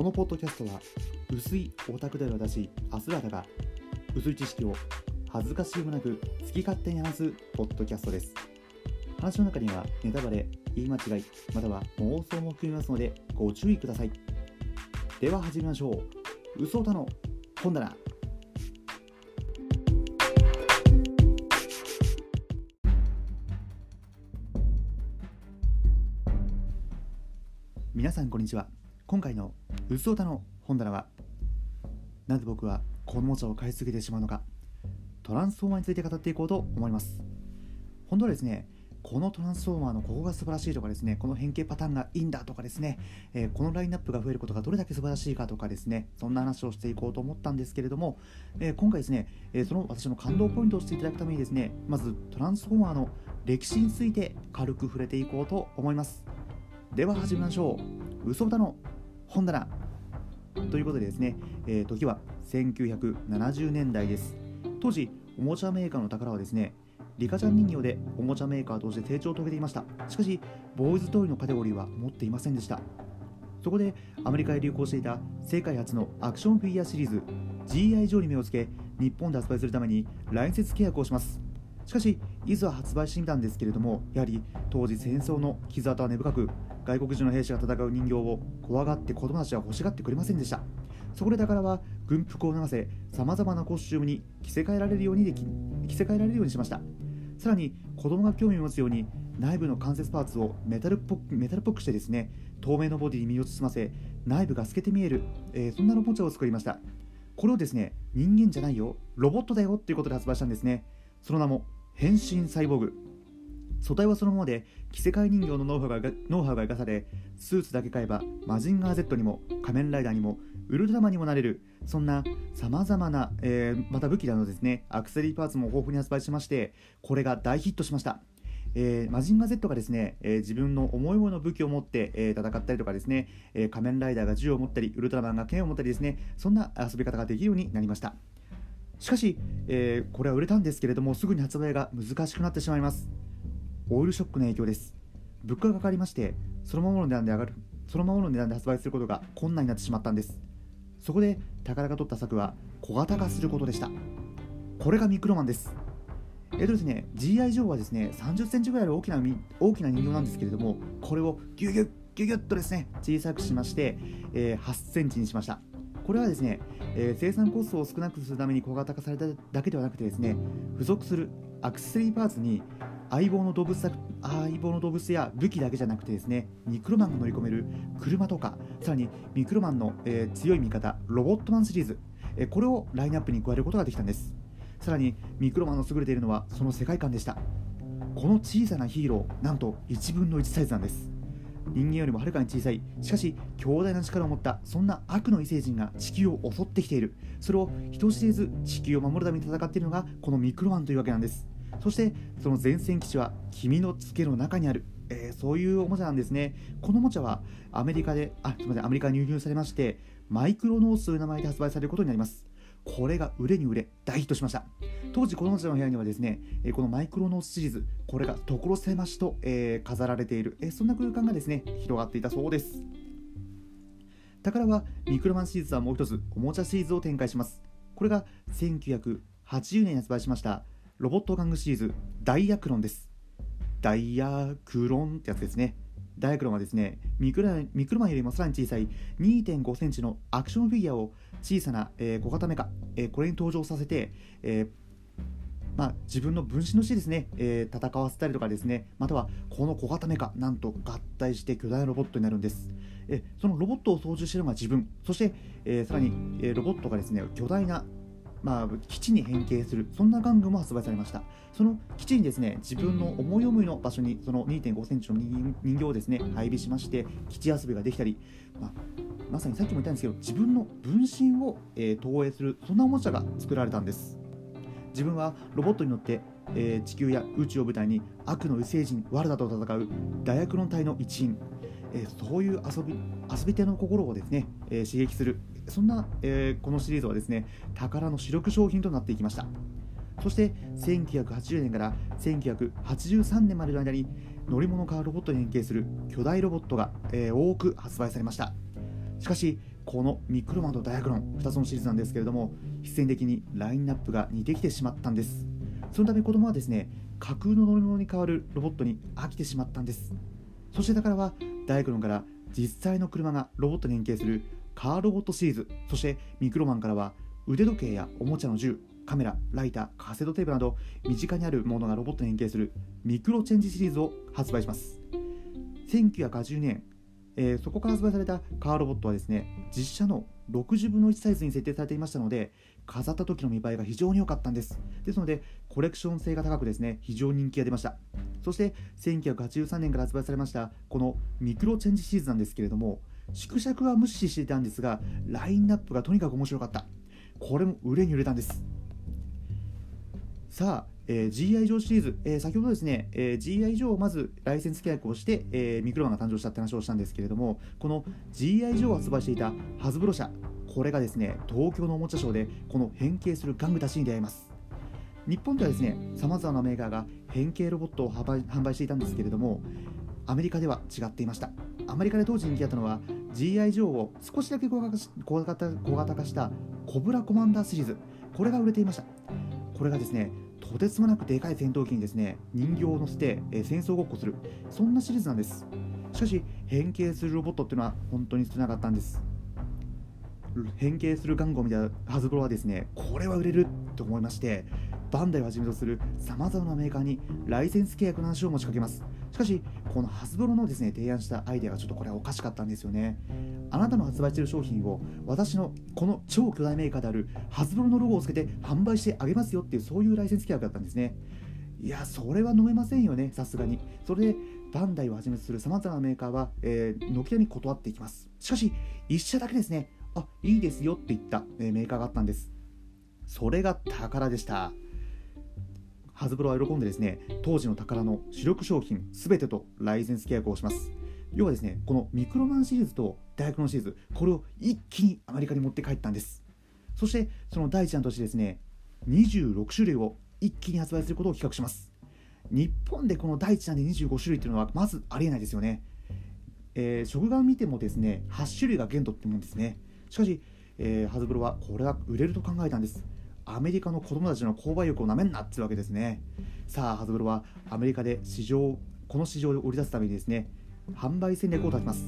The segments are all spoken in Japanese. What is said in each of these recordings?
このポッドキャストは薄いオタクでは私アスラダが薄い知識を恥ずかしげもなく好き勝手に話すポッドキャストです。話の中にはネタバレ言い間違いまたは妄想も含みますのでご注意ください。では始めましょう。嘘歌の本棚。皆さんこんにちは。今回のうつおたの本棚はなぜ僕はこのおもちゃを買い続けてしまうのかトランスフォーマーについて語っていこうと思います。本当はですねこのトランスフォーマーのここが素晴らしいとかですねこの変形パターンがいいんだとかですね、えー、このラインナップが増えることがどれだけ素晴らしいかとかですねそんな話をしていこうと思ったんですけれども、えー、今回ですね、えー、その私の感動ポイントをしていただくためにですねまずトランスフォーマーの歴史について軽く触れていこうと思います。では始めましょう。嘘歌の本棚。ということでですね、えー、時は1970年代です。当時おもちゃメーカーの宝はですねリカちゃん人形でおもちゃメーカーとして成長を遂げていました。しかしボーイズトイのカテゴリーは持っていませんでした。そこでアメリカで流行していた世界初のアクションフィギュアシリーズ GI ジョーに目をつけ日本で発売するために来設契約をします。しかしいざ発売してみたんですけれどもやはり当時戦争の傷跡は根深く外国人の兵士が戦う人形を怖がって子供たちは欲しがってくれませんでした。そこで宝は軍服を流せさまざまなコスチュームに着せ替えられるようにでき着せ替えられるようにしました。さらに子供が興味を持つように内部の関節パーツをメタルっぽくメタルっぽくしてですね透明のボディに身を包ませ内部が透けて見える、えー、そんなロボットを作りました。これをですね人間じゃないよロボットだよっていうことで発売したんですね。その名も変身サイボーグ。素体はそのままで着せ替え人形のノウハウがノウハウが生かされスーツだけ買えばマジンガー Z にも仮面ライダーにもウルトラマンにもなれる。そんなさまざまな、えー、また武器などですねアクセリーパーツも豊富に発売しましてこれが大ヒットしました。えー、マジンガー Z がですね、えー、自分の思い思いの武器を持って、えー、戦ったりとかですね、え仮面ライダーが銃を持ったりウルトラマンが剣を持ったりですねそんな遊び方ができるようになりました。しかし、えこれは売れたんですけれどもすぐに発売が難しくなってしまいます。オイルショックの影響です。物価がかかりましてそのままの値段で上がるそのままの値段で発売することが困難になってしまったんです。そこで宝が取った策は小型化することでした。これがミクロマンです。えっとですね GI 上はですね30センチぐらいの大きな大きな人形なんですけれどもこれをギュギュッギュギュッとですね小さくしまして、えー、8センチにしました。これはですね、えー、生産コストを少なくするために小型化されただけではなくてですね付属するアクセサリーパーツに相棒の動物相棒の動物や武器だけじゃなくてですねミクロマンが乗り込める車とかさらにミクロマンの、えー、強い味方ロボットマンシリーズ、えー、これをラインナップに加えることができたんです。さらにミクロマンの優れているのはその世界観でした。この小さなヒーローなんと1分の1サイズなんです。人間よりもはるかに小さいしかし強大な力を持ったそんな悪の異星人が地球を襲ってきている。それを人知れず地球を守るために戦っているのがこのミクロマンというわけなんです。そしてその前線基地は君のツケの中にある、えー、そういうおもちゃなんですね。このおもちゃはアメリカであすみませんアメリカに輸入されましてマイクロノースという名前で発売されることになります。これが売れに売れ大ヒットしました。当時このおもちゃの部屋にはですねこのマイクロノースシリーズこれが所狭しと、えー、飾られている、えー、そんな空間がですね広がっていたそうです。宝はミクロマンシリーズはもう一つおもちゃシリーズを展開します。これが1980年に発売しました。ロボット玩具シリーズダイヤクロンです。ダイヤクロンってやつですね。ダイヤクロンはですねミクロミクロマンよりもさらに小さい2.5センチのアクションフィギュアを小さな、えー、小型メカ、えー、これに登場させて、えーまあ、自分の分身のしてですね、えー、戦わせたりとかですね。またはこの小型メカなんと合体して巨大なロボットになるんです。えそのロボットを操縦しているのが自分。そして、えー、さらに、えー、ロボットがですね巨大なまあ、基地に変形するそんな玩具も発売されました。その基地にですね自分の思い思いの場所にその2 5センチの人形をですね配備しまして基地遊びができたり、まあ、まさにさっきも言ったんですけど自分の分身を、えー、投影するそんなおもちゃが作られたんです。自分はロボットに乗って、えー、地球や宇宙を舞台に悪の異星人ワルダと戦うダイアクロン隊の一員えー、そういう遊び遊び手の心をですね、えー、刺激するそんな、えー、このシリーズはですね宝の主力商品となっていきました。そして1980年から1983年までの間に乗り物かロボットに変形する巨大ロボットが、えー、多く発売されました。しかしこのミクロマンとダイアクロン2つのシリーズなんですけれども必然的にラインナップが似てきてしまったんです。そのため子供はですね架空の乗り物に代わるロボットに飽きてしまったんです。そしてだからはダイアクロンから実際の車がロボットに変形するカーロボットシリーズ。そしてミクロマンからは腕時計やおもちゃの銃カメラライターカセットテープなど身近にあるものがロボットに変形するミクロチェンジシリーズを発売します。1980年、えー、そこから発売されたカーロボットはですね実写の60分の1サイズに設定されていましたので飾った時の見栄えが非常に良かったんです。ですのでコレクション性が高くですね非常に人気が出ました。そして1983年から発売されましたこのミクロチェンジシリーズなんですけれども縮尺は無視していたんですがラインナップがとにかく面白かった。これも売れに売れたんです。さあ、えー、GI ジョーシリーズ、えー、先ほどですね、えー、GI ジョーをまずライセンス契約をして、えー、ミクロマンが誕生したって話をしたんですけれどもこの GI ジョーを発売していたハズブロ社これがですね東京のおもちゃショーでこの変形する玩具たちに出会います。日本ではですねさまざまなメーカーが変形ロボットを販売していたんですけれどもアメリカでは違っていました。アメリカで当時人気だったのは GI ジョーを少しだけ小型小型化したコブラコマンダーシリーズ。これが売れていました。これがですねとてつもなくでかい戦闘機にですね人形を乗せて、え戦争ごっこする。そんなシリーズなんです。しかし変形するロボットっていうのは本当に少なかったんです。変形する玩具を見たハズブロはですねこれは売れると思いましてバンダイをはじめとするさまざまなメーカーにライセンス契約の話を持ちかけます。かしこのハズブロのですね提案したアイデアがちょっとこれはおかしかったんですよね。あなたの発売している商品を私のこの超巨大メーカーであるハズブロのロゴをつけて販売してあげますよっていうそういうライセンス契約だったんですね。いやそれは飲めませんよねさすがに。それでバンダイをはじめとするさまざまなメーカーは、えー、軒並み断っていきます。しかし1社だけですねあいいですよって言った、えー、メーカーがあったんです。それが宝でした。ハズブロは喜んでですね当時の宝の主力商品すべてとライセンス契約をします。要はですねこのミクロマンシリーズと大学のシリーズこれを一気にアメリカに持って帰ったんです。そしてその第一弾としてですね26種類を一気に発売することを企画します。日本でこの第一弾で25種類というのはまずありえないですよね、えー、食玩見てもですね8種類が限度ってもんですね。しかし、えー、ハズブロはこれは売れると考えたんです。アメリカの子供たちの購買欲をなめんなっていうわけですね。さあハズブロはアメリカで市場この市場を売り出すためにですね販売戦略を立てます。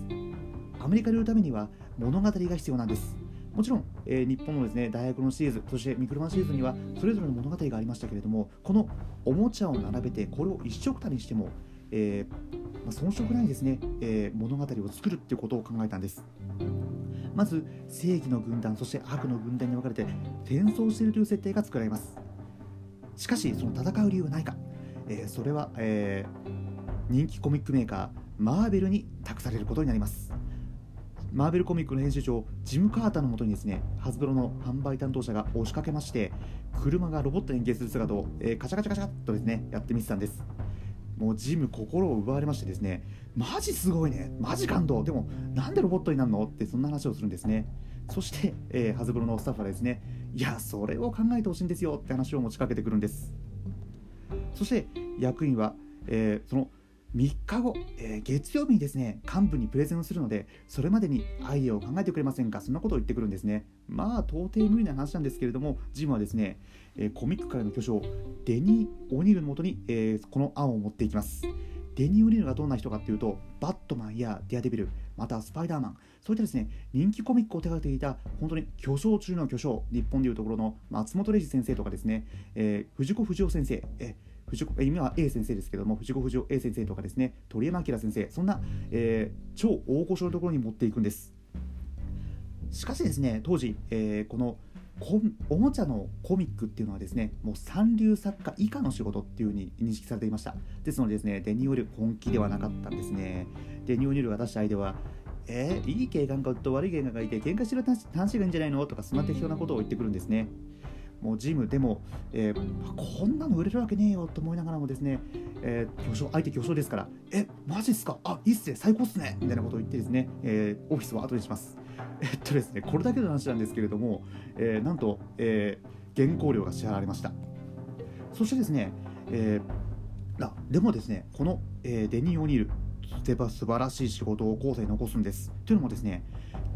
アメリカで売るためには物語が必要なんです。もちろん、えー、日本のですね大学のシリーズそしてミクロマンシリーズにはそれぞれの物語がありましたけれどもこのおもちゃを並べてこれを一色たにしても、えーまあ、遜色ないですね、えー、物語を作るっていうことを考えたんです。まず正義の軍団そして悪の軍団に分かれて戦争しているという設定が作られます。しかしその戦う理由はないか、えー、それは、えー、人気コミックメーカーマーベルに託されることになります。マーベルコミックの編集長ジム・カーターのもとにですねハズブロの販売担当者が押しかけまして車がロボットに変形する姿を、えー、カチャカチャカチャっとですねやってみてたんです。もうジム心を奪われましてですねマジすごいねマジ感動。でもなんでロボットになるのってそんな話をするんですね。そして、えー、ハズブロのスタッフはですねいやそれを考えてほしいんですよって話を持ちかけてくるんです。そして役員は、えー、その3日後、えー、月曜日にですね幹部にプレゼンをするのでそれまでにアイデアを考えてくれませんか？そんなことを言ってくるんですね。まあ到底無理な話なんですけれどもジムはですね、えー、コミック界の巨匠デニー・オニールのもとに、えー、この案を持っていきます。デニー・オニールがどんな人かっていうとバットマンやディアデビルまたスパイダーマンそういったですね人気コミックを手掛けていた本当に巨匠中の巨匠日本でいうところの松本零士先生とかですね、えー、藤子不二雄先生、えー藤子今は A 先生ですけども藤子不二雄 A 先生とかですね鳥山明先生そんな、えー、超大御所のところに持っていくんです。しかしですね当時、えー、このおもちゃのコミックっていうのはですねもう三流作家以下の仕事っていう風に認識されていました。ですのでですねデニオル本気ではなかったんですね。デニオルが出したアイデアはえー、いい警官官と悪い警官がいて喧嘩してる話がいいんじゃないの？とかそんな適当なことを言ってくるんですね。もうジムでも、えー、こんなの売れるわけねえよと思いながらもですね、えー、巨匠相手巨匠ですからえマジっすか？あいいっすね最高っすね！みたいなことを言ってですね、えー、オフィスを後にします。えっとですねこれだけの話なんですけれども、えー、なんと、えー、原稿料が支払われました。そしてですね、えー、あでもですねこの、えー、デニー・オニール素晴らしい仕事を後世に残すんです。というのもですね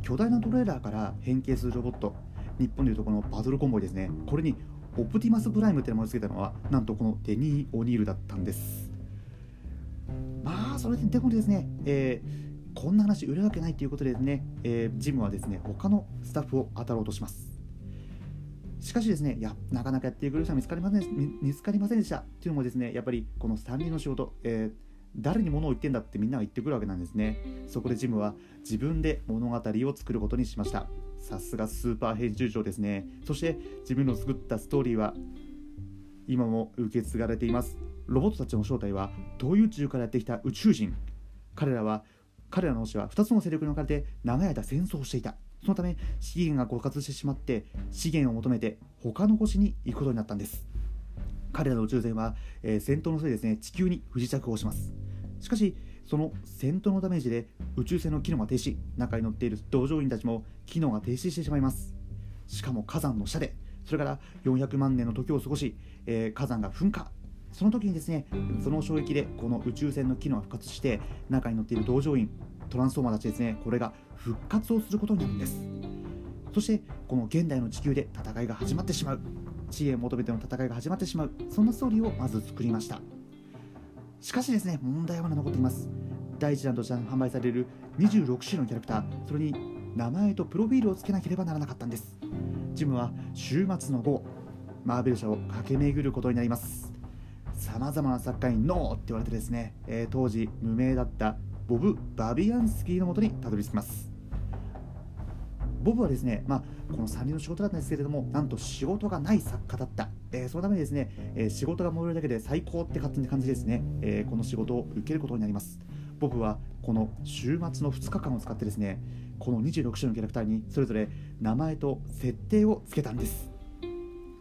巨大なトレーラーから変形するロボット日本でいうとこのバトルコンボイですねこれにオプティマスプライムって名前を付けたのはなんとこのデニー・オニールだったんですまあそれでもですね、えー、こんな話売るわけないということでですね、えー、ジムはですね他のスタッフを当たろうとしますしかしですね、いやなかなかやってくれる人は見つかりません見つかりませんでしたというのもですね、やっぱりこのスタンリーの仕事、えー、誰に物を言ってんだってみんなが言ってくるわけなんですね。そこでジムは自分で物語を作ることにしました。さすがスーパー編集長ですね。そして自分の作ったストーリーは今も受け継がれています。ロボットたちの正体は遠い宇宙からやってきた宇宙人。彼らは彼らの星は2つの勢力に分かれて長い間戦争をしていた。そのため資源が枯渇してしまって資源を求めて他の星に行くことになったんです彼らの宇宙船は、えー、戦闘のせいですね地球に不時着をしますしかしその戦闘のダメージで宇宙船の機能が停止中に乗っている同乗員たちも機能が停止してしまいます。しかも火山の下でそれから400万年の時を過ごし、えー、火山が噴火。その時にですねその衝撃でこの宇宙船の機能が復活して中に乗っている同乗員トランスフォーマーたちですねこれが復活をすることになるんです。そしてこの現代の地球で戦いが始まってしまう。知恵を求めての戦いが始まってしまう。そんなストーリーをまず作りました。しかしですね問題はまだ残っています。第1弾として販売される26種類のキャラクターそれに名前とプロフィールを付けなければならなかったんです。ジムは週末の午後マーベル社を駆け巡ることになります。さまざまな作家にノーって言われてですね、えー、当時無名だったボブ・バビアンスキーのもとにたどり着きます。ボブはですね、まあ、この3人の仕事だったんですけれども、なんと仕事がない作家だった。えー、そのためにですね、えー、仕事が燃えるだけで最高って勝手な感じですね、えー、この仕事を受けることになります。ボブはこの週末の2日間を使ってですね、この26種のキャラクターにそれぞれ名前と設定をつけたんです。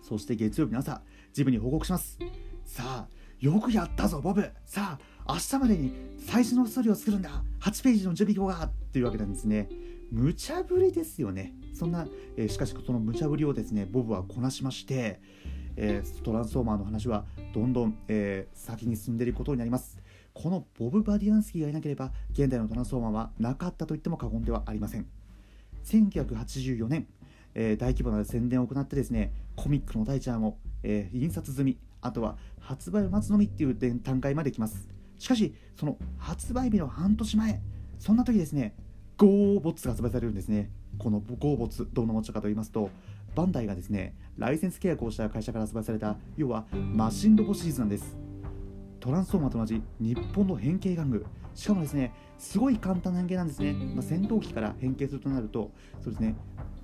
そして月曜日の朝、ジムに報告します。さあ、よくやったぞ、ボブ。さあ、明日までに最初のストーリーを作るんだ。8ページの準備表がっていうわけなんですね。無茶ぶりですよね。そんな、え、しかしその無茶ぶりをですね、ボブはこなしまして、え、トランスフォーマーの話はどんどん、え、先に進んでいることになります。このボブ・バディアンスキーがいなければ、現代のトランスフォーマーはなかったと言っても過言ではありません。1984年、えー、大規模な宣伝を行ってですね、コミックの第一案を、えー、印刷済み、あとは発売を待つのみっていう段階まで来ます。しかし、その発売日の半年前、そんな時ですね、ゴーボッツが発売されるんですね。このゴーボッツ、どんなおものかと言いますと、バンダイがですね、ライセンス契約をした会社から発売された、要はマシンロボシリーズなんです。トランスフォーマーと同じ日本の変形玩具。しかもですね、すごい簡単な変形なんですね。まあ、戦闘機から変形するとなると、そうですね、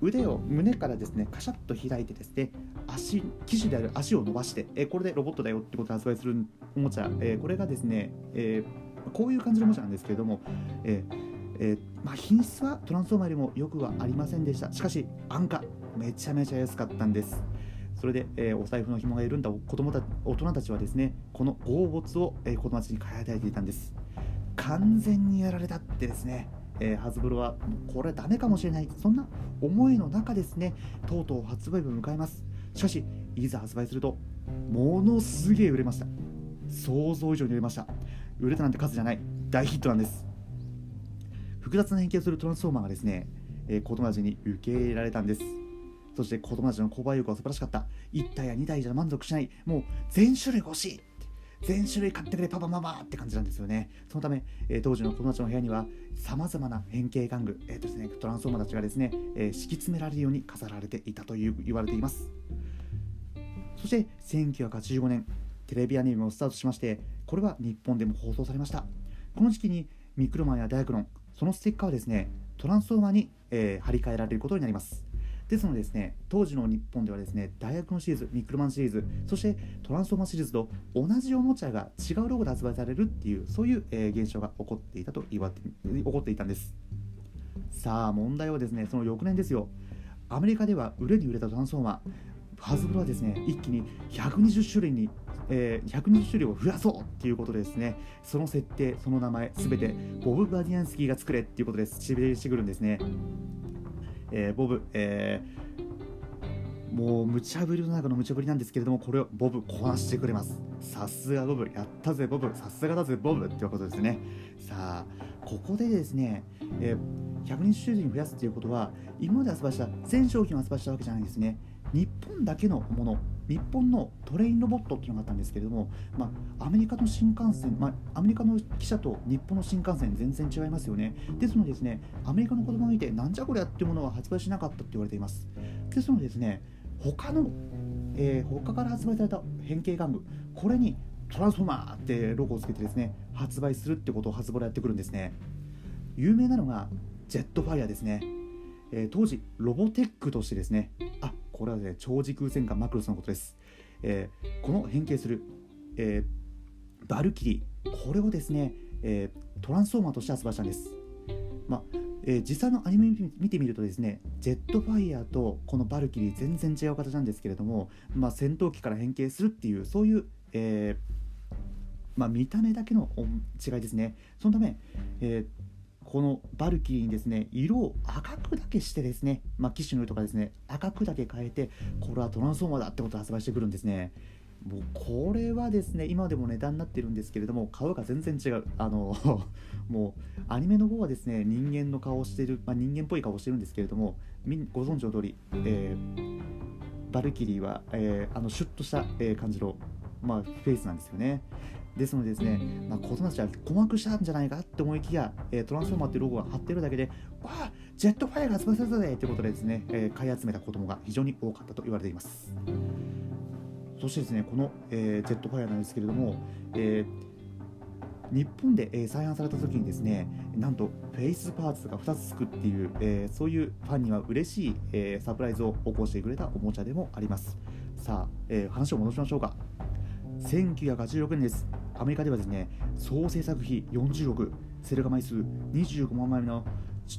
腕を胸からですねカシャッと開いてですね足機種である足を伸ばしてえこれでロボットだよってことを発売するおもちゃ、えこれがですね、えこういう感じのおもちゃなんですけれども、ええまあ、品質はトランスフォーマーよりもよくはありませんでした。しかし安価。めちゃめちゃ安かったんです。それで、えー、お財布の紐が緩んだ。子供た大人たちはですねこの合物を、えー、子供たちに買い与えていたんです。完全にやられたってですねえー、ハズブロはこれはダメかもしれない。そんな思いの中ですねとうとう発売日を迎えます。しかしいざ発売するとものすげえ売れました。想像以上に売れました。売れたなんて数じゃない。大ヒットなんです。複雑な変形をするトランスフォーマーがですね、えー、子供たちに受け入れられたんです。そして子供たちの購買欲は素晴らしかった。1体や2体じゃ満足しない。もう全種類欲しい全種類買ってくれパパママって感じなんですよね。そのため、えー、当時の子供たちの部屋にはさまざまな変形玩具、えーとですね、トランスフォーマーたちがですね、えー、敷き詰められるように飾られていたという言われています。そして1985年テレビアニメもスタートしましてこれは日本でも放送されました。この時期にミクロマンやダイアクロンそのステッカーはですねトランスフォーマーに、えー、貼り替えられることになります。ですのでですね当時の日本ではですね大学のシリーズミックルマンシリーズそしてトランスフォーマーシリーズと同じおもちゃが違うロゴで発売されるっていうそういう、えー、現象が起こっていたと言わて起こっていたんです。さあ問題はですねその翌年ですよ。アメリカでは売れに売れたトランスフォーマー。ハズブロはですね一気に120種類に、えー、120種類を増やそうっていうことでですね。その設定その名前すべてボブ・バディアンスキーが作れっていうことで指令してくるんですね。えー、ボブ、えー、もう無茶ぶりの中の無茶ぶりなんですけれどもこれをボブこなしてくれます。さすがボブやったぜボブ。さすがだぜボブっていうことですね。さあここでですね、えー、120種類に増やすっていうことは今まで発売した全商品を発売したわけじゃないんですね。日本だけのもの日本のトレインロボットっていうのがあったんですけれども、まあ、アメリカの新幹線、まあ、アメリカの汽車と日本の新幹線全然違いますよね。ですのでですねアメリカの子供がいてなんじゃこりゃっていうものは発売しなかったって言われています。ですのでですね他の、えー、他から発売された変形玩具これにトランスフォーマーってロゴをつけてですね発売するってことを発売でやってくるんですね。有名なのがジェットファイアですね、えー、当時ロボテックとしてですねあこれはね超時空戦艦マクロスのことです、えー、この変形する、えー、バルキリーこれをですね、えトランスフォーマーとして発売したんです。まあえー、実際のアニメ見てみるとですねジェットファイヤーとこのバルキリー全然違う形なんですけれども、まあ、戦闘機から変形するっていうそういう、えー、まあ、見た目だけの違いですね。そのため、えー、このバルキリーにですね色を赤くだけしてですね、まあ、機種の色とかですね赤くだけ変えてこれはトランスフォーマーだってことを発売してくるんですね。もうこれはですね今でも値段になってるんですけれども顔が全然違う。あの もうアニメの方はですね人間の顔をしてる、まあ、人間っぽい顔をしてるんですけれどもご存知の通り、えー、バルキリーは、えー、あのシュッとした、え、感じの、まあ、フェイスなんですよね。ですのでですね、まあ、子供たちは困惑したんじゃないかって思いきや、えー、トランスフォーマーっていうロゴが貼ってるだけでわあジェットファイアが発売されたぜということでですね、えー、買い集めた子供が非常に多かったと言われています。そしてですねこの、えー、ジェットファイアなんですけれども、えー、日本で、えー、再販された時にですねなんとフェイスパーツが2つつくっていう、えー、そういうファンには嬉しい、えー、サプライズを起こしてくれたおもちゃでもあります。さあ、えー、話を戻しましょうか。1986年です。アメリカではですね総制作費40億セル画枚数25万枚の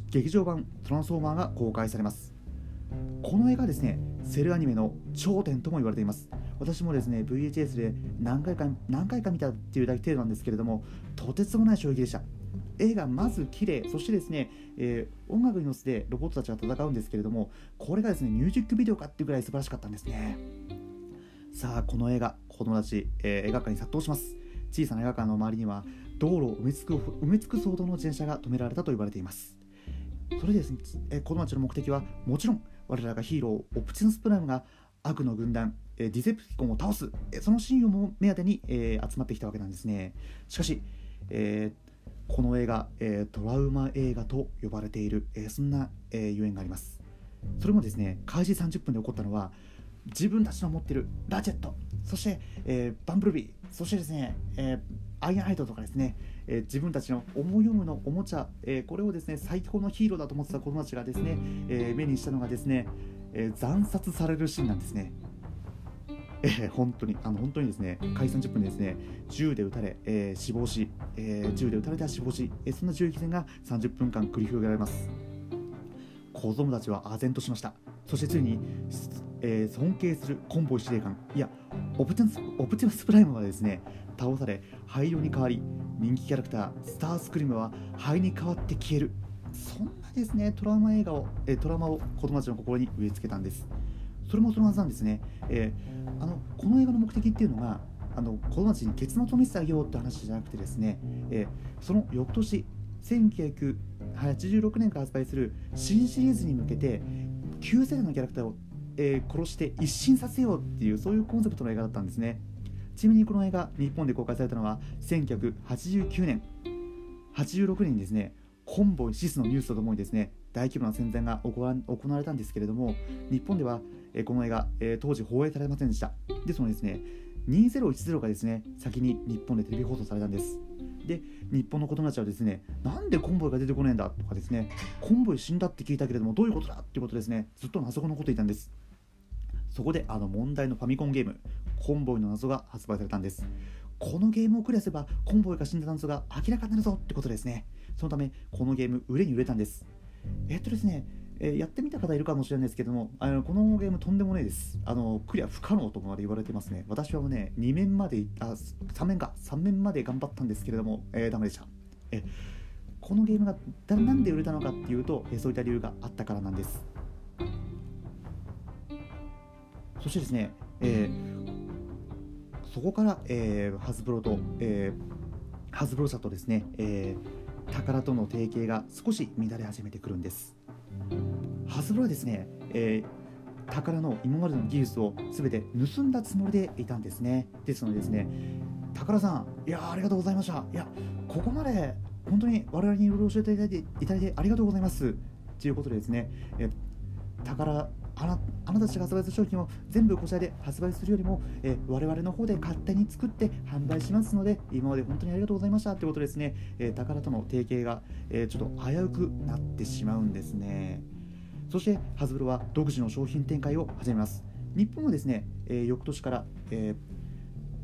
劇場版トランスフォーマーが公開されます。この映画ですねセルアニメの頂点とも言われています。私もですね VHS で何回か何回か見たっていうだけ程度なんですけれどもとてつもない衝撃でした。絵がまず綺麗そしてですね、えー、音楽に乗せてロボットたちは戦うんですけれどもこれがですねミュージックビデオかっていうぐらい素晴らしかったんですね。さあこの映画子供たち、えー、映画館に殺到します。小さな映画館の周りには道路を埋め尽く埋め尽くすほどの自転車が止められたと言われています。それでですね、えー、子供たちの目的はもちろん我らがヒーローオプティスプライムが悪の軍団ディゼプティコンを倒すそのシーンを目当てに、えー、集まってきたわけなんですね。しかし、えー、この映画、えー、トラウマ映画と呼ばれている、えそんな、えゆえんがあります。それもですね開始30分で起こったのは自分たちの持っているラジェットそして、えバンブルビーそしてですね、えアイアンハイドとかですね、え自分たちの思い読むのおもちゃ、えこれをですね最高のヒーローだと思ってた子供たちがですね、え目にしたのがですね、え惨殺されるシーンなんですね。えー、本当にあの本当にですね開始30分でですね銃で撃たれ、えー、死亡し、えー、銃で撃たれて死亡し、えー、そんな銃撃戦が30分間繰り広げられます。子供たちは唖然としました。そしてついに、えー、尊敬するコンボイ司令官いやオプティスオプティマスプライムはですね倒され灰色に変わり人気キャラクタースタースクリームは灰に変わって消える。そんなですねトラウマ映画を、えー、トラウマを子供たちの心に植え付けたんです。それもそのはずなんですね、えー、あのこの映画の目的っていうのがあの子供たちに結末を見せてあげようって話じゃなくてですね、えー、その翌年1986年から発売する新シリーズに向けて旧世代のキャラクターを、えー、殺して一新させようっていうそういうコンセプトの映画だったんですね。ちなみにこの映画日本で公開されたのは1989年86年にですね。コンボイシスのニュースとともにですね。大規模な戦前が行われたんですけれども日本ではえこの映画、え当時放映されませんでした。ですのでですね2010がですね先に日本でテレビ放送されたんです。で日本の子供たちはですねなんでコンボイが出てこねえんだとかですねコンボイ死んだって聞いたけれどもどういうことだっていうことですねずっと謎が残っていたんです。そこであの問題のファミコンゲームコンボイの謎が発売されたんです。このゲームをクリアすればコンボイが死んだ謎が明らかになるぞってことですね。そのためこのゲーム売れに売れたんです。えっとですねえー、やってみた方いるかもしれないですけどもあのこのゲームとんでもないです。あのクリア不可能とまで言われてますね。私はね2面まであ3面か3面まで頑張ったんですけれども、えー、ダメでした。えこのゲームがだなんで売れたのかっていうと、えそういった理由があったからなんです。そしてですね、えー、そこから、えー、ハズブロと、えー、ハズブロ社とですね、えー、宝との提携が少し乱れ始めてくるんです。ハズブロはですね、えー、宝の今までの技術を全て盗んだつもりでいたんですね。ですのでですね宝さんいやありがとうございました。いやここまで本当に我々にいろいろ教えていただいていただいてありがとうございます。ということでですね、え宝あなあなたたちが発売する商品を全部こちらで発売するよりも、え我々の方で勝手に作って販売しますので今まで本当にありがとうございましたということですね、え宝との提携が、えちょっと危うくなってしまうんですね。そしてハズブロは独自の商品展開を始めます。日本はですね、え翌年から、え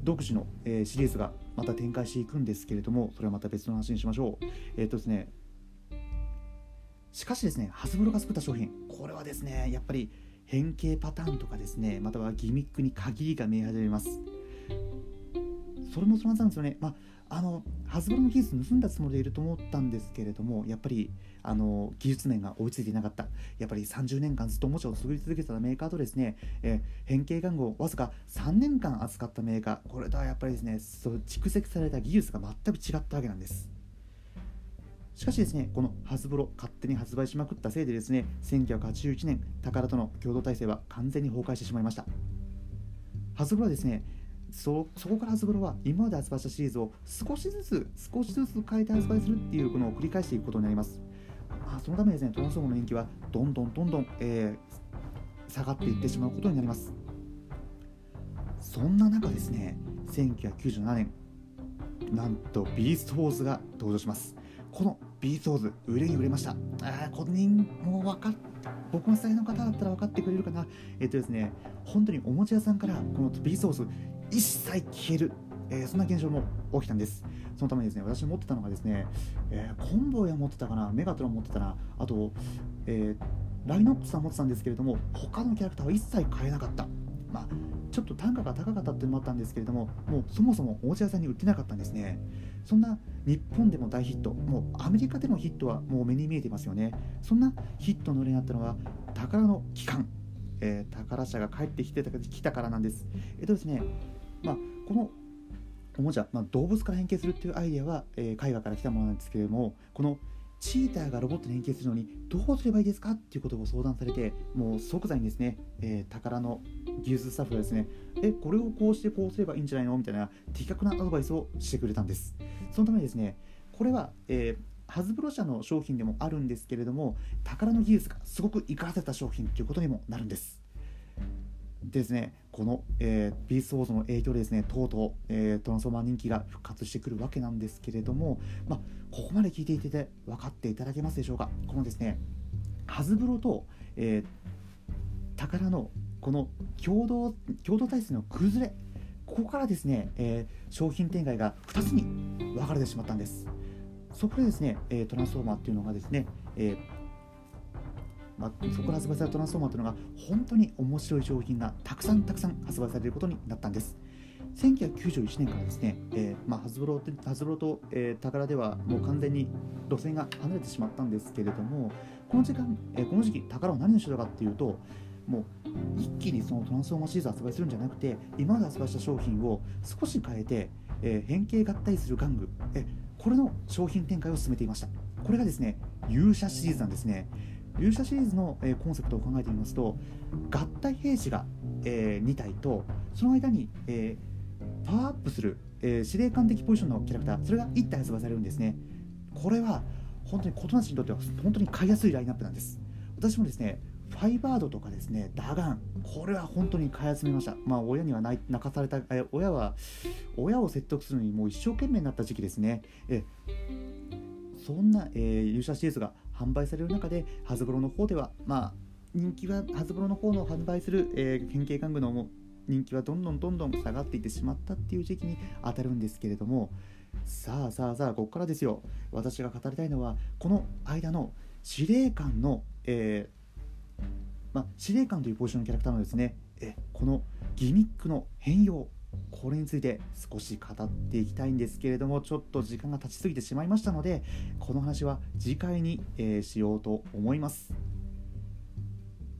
独自の、えシリーズがまた展開していくんですけれどもそれはまた別の話にしましょう。えっ、とですねしかしですね、ハズブロが作った商品、これはですね、やっぱり変形パターンとかですね、またはギミックに限りが見え始めます。それもそうなんですよね。まあ、あの、ハズブロの技術盗んだつもりでいると思ったんですけれども、やっぱり、あの、技術面が追いついていなかった。やっぱり30年間ずっとおもちゃを作り続けてたメーカーとですね、え変形玩具をわずか3年間扱ったメーカー、これとはやっぱりですね、そう蓄積された技術が全く違ったわけなんです。しかしですね、このハズブロ勝手に発売しまくったせいでですね、1981年、宝との共同体制は完全に崩壊してしまいました。ハズブロはですね、そそこからハズブロは今まで発売したシリーズを少しずつ少しずつ変えて発売するっていうのを繰り返していくことになります。まあ、そのためですね、トランスフォームの人気はどんどんどんどん、えー、下がっていってしまうことになります。そんな中ですね、1997年、なんとビーストウォーズが登場します。このビーストウォーズ売れに売れました。あこ人もう分かっ僕の世代の方だったら分かってくれるかな。えっとですね本当におもちゃ屋さんからこのビーストウォーズ一切消える、えー、そんな現象も起きたんです。そのためにですね私持ってたのがですね、えー、コンボイは持ってたかなメガトロン持ってたなあと、えー、ライノップさん持ってたんですけれども他のキャラクターは一切買えなかった。まあちょっと単価が高かったっていうのもあったんですけれどももうそもそもおもちゃ屋さんに売ってなかったんですね。そんな日本でも大ヒットもうアメリカでのヒットはもう目に見えていますよね。そんなヒットの例になったのは宝の期間、えー、宝社が帰ってきてた来たからなんです。えっとですねまあこのおもちゃ、まあ、動物から変形するっていうアイデアは、えー、絵画から来たものなんですけれどもこのチーターがロボットに変形するのにどうすればいいですかっていうことを相談されてもう即座にですね、えー、宝の技術スタッフがですねえこれをこうしてこうすればいいんじゃないのみたいな的確なアドバイスをしてくれたんです。そのためにですねこれは、えー、ハズブロ社の商品でもあるんですけれども宝の技術がすごく生かせた商品ということにもなるんです。ですね、この、えー、ビーストウォーズの影響でですね、とうとう、えー、トランスフォーマー人気が復活してくるわけなんですけれども、まあ、ここまで聞いていて分かっていただけますでしょうか？このですね、ハズブロと、えー、宝のこの共同共同体制の崩れ、ここからですね、えー、商品展開が2つに分かれてしまったんです。そこでですね、えー、トランスフォーマーっていうのがですね、えーまあ、そこから発売されたトランスフォーマーというのが本当に面白い商品がたくさんたくさん発売されることになったんです。1991年からですね、えーまあ、ハズブロハズブロと、えー、宝ではもう完全に路線が離れてしまったんですけれどもこの時間、えー、この時期宝は何をしてたかっていうともう一気にそのトランスフォーマーシリーズ発売するんじゃなくて今まで発売した商品を少し変えて、えー、変形合体する玩具、えこれの商品展開を進めていましたこれがですね勇者シリーズなんですね勇者シリーズの、えコンセプトを考えてみますと合体兵士が、え2体とその間に、えパワーアップする、え司令官的ポジションのキャラクターそれが1体発売されるんですね。これは本当に琴なしにとっては本当に買いやすいラインナップなんです。私もですねファイバードとかですねダガンこれは本当に買い集めました。まあ親には泣かされたえ親は親を説得するのにもう一生懸命になった時期ですね。えそんな、えー、勇者シリーズが販売される中でハズブロの方ではまあ人気はハズブロの方の販売する、えー、変形玩具の人気はどんどんどんどん下がっていってしまったっていう時期に当たるんですけれどもさあさあさあここからですよ。私が語りたいのはこの間の司令官の、えー、まあ、司令官というポジションのキャラクターのですねえこのギミックの変容これについて少し語っていきたいんですけれどもちょっと時間が経ちすぎてしまいましたのでこの話は次回に、えー、しようと思います。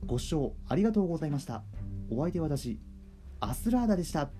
ご視聴ありがとうございました。お相手は私アスラーダでした。